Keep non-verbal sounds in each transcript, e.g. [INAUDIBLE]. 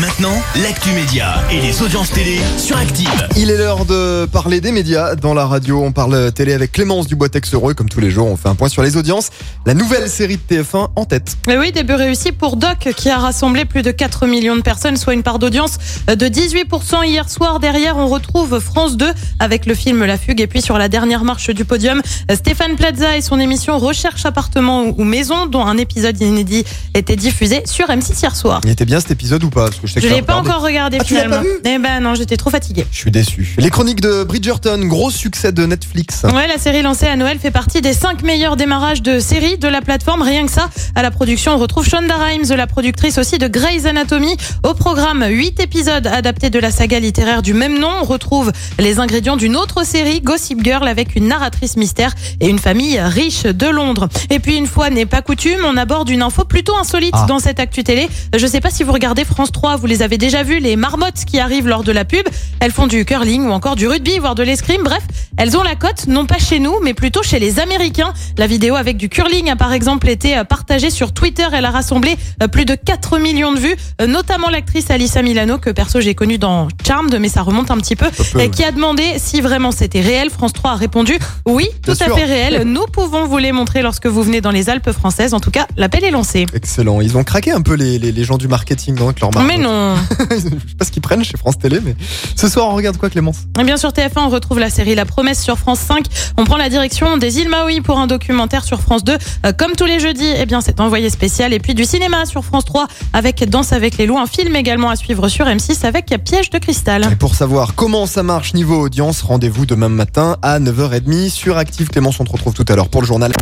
Maintenant, l'actu média et les audiences télé sur Active. Il est l'heure de parler des médias dans la radio. On parle télé avec Clémence Dubois-Texero et comme tous les jours, on fait un point sur les audiences. La nouvelle série de TF1 en tête. Mais oui, début réussi pour Doc qui a rassemblé plus de 4 millions de personnes, soit une part d'audience de 18% hier soir. Derrière, on retrouve France 2 avec le film La Fugue et puis sur la dernière marche du podium, Stéphane Plaza et son émission Recherche appartement ou maison dont un épisode inédit était diffusé sur M6 hier soir. Il était bien cet épisode ou pas? Parce que je sais Je l'ai pas regardé. encore regardé Ah, tu l'as finalement. pas Eh ben non, j'étais trop fatiguée. Je suis déçu. Les chroniques de Bridgerton, gros succès de Netflix. Ouais, la série lancée à Noël fait partie des 5 meilleurs démarrages de séries de la plateforme. Rien que ça, à la production, on retrouve Shonda Rhimes, la productrice aussi de Grey's Anatomy. Au programme, 8 épisodes adaptés de la saga littéraire du même nom. On retrouve les ingrédients d'une autre série, Gossip Girl, avec une narratrice mystère et une famille riche de Londres. Et puis, une fois n'est pas coutume, on aborde une info plutôt insolite Ah. dans cette actu télé. Je sais pas si vous regardez France 3, vous les avez déjà vus, les marmottes qui arrivent lors de la pub. Elles font du curling ou encore du rugby, voire de l'escrime. Bref, elles ont la cote, non pas chez nous, mais plutôt chez les Américains. La vidéo avec du curling a par exemple été euh, partagée sur Twitter. Elle a rassemblé euh, plus de 4 millions de vues, euh, notamment l'actrice Alissa Milano, que perso j'ai connue dans Charmed, mais ça remonte un petit peu, qui a demandé si vraiment c'était réel. France 3 a répondu oui, tout Bien à sûr. fait réel. [LAUGHS] Nous pouvons vous les montrer lorsque vous venez dans les Alpes françaises. En tout cas, l'appel est lancé. Excellent. Ils ont craqué un peu les, les, les gens du marketing avec leur marque. Mais non. [LAUGHS] je sais pas ce qu'ils prennent chez France Télé, mais ce soir, on regarde quoi, Clémence? Et bien sur TF1, on retrouve la série La Promesse sur France 5. On prend la direction des îles Maui pour un documentaire sur France 2. Euh, comme tous les jeudis, eh bien c'est envoyé spécial. Et puis du cinéma sur France 3 avec Danse avec les loups. Un film également à suivre sur M6 avec Piège de cristal. Et pour savoir comment ça marche niveau audience, rendez-vous demain matin à 9h30 sur Active. Clémence, on te retrouve tout à l'heure pour le journal.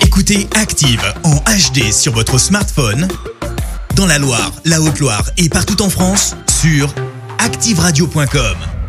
Écoutez Active en HD sur votre smartphone, dans la Loire, la Haute-Loire et partout en France, sur activeradio.com.